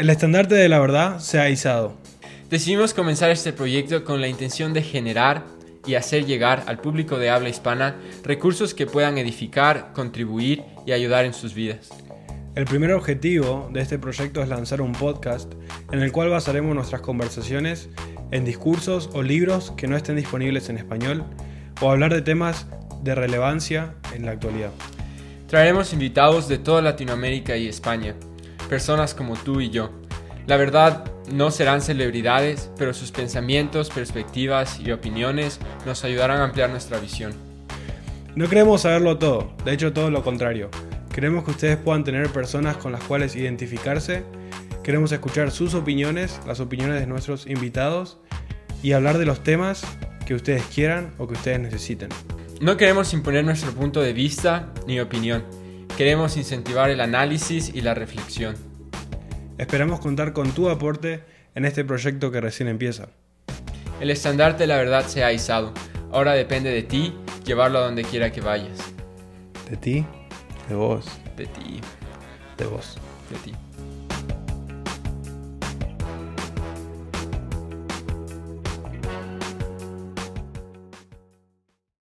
El estandarte de la verdad se ha izado. Decidimos comenzar este proyecto con la intención de generar y hacer llegar al público de habla hispana recursos que puedan edificar, contribuir y ayudar en sus vidas. El primer objetivo de este proyecto es lanzar un podcast en el cual basaremos nuestras conversaciones en discursos o libros que no estén disponibles en español o hablar de temas de relevancia en la actualidad. Traeremos invitados de toda Latinoamérica y España personas como tú y yo. La verdad, no serán celebridades, pero sus pensamientos, perspectivas y opiniones nos ayudarán a ampliar nuestra visión. No queremos saberlo todo, de hecho todo lo contrario. Queremos que ustedes puedan tener personas con las cuales identificarse. Queremos escuchar sus opiniones, las opiniones de nuestros invitados y hablar de los temas que ustedes quieran o que ustedes necesiten. No queremos imponer nuestro punto de vista ni opinión Queremos incentivar el análisis y la reflexión. Esperamos contar con tu aporte en este proyecto que recién empieza. El estandarte de la verdad se ha izado. Ahora depende de ti llevarlo a donde quiera que vayas. De ti, de vos. De ti. De vos. De ti.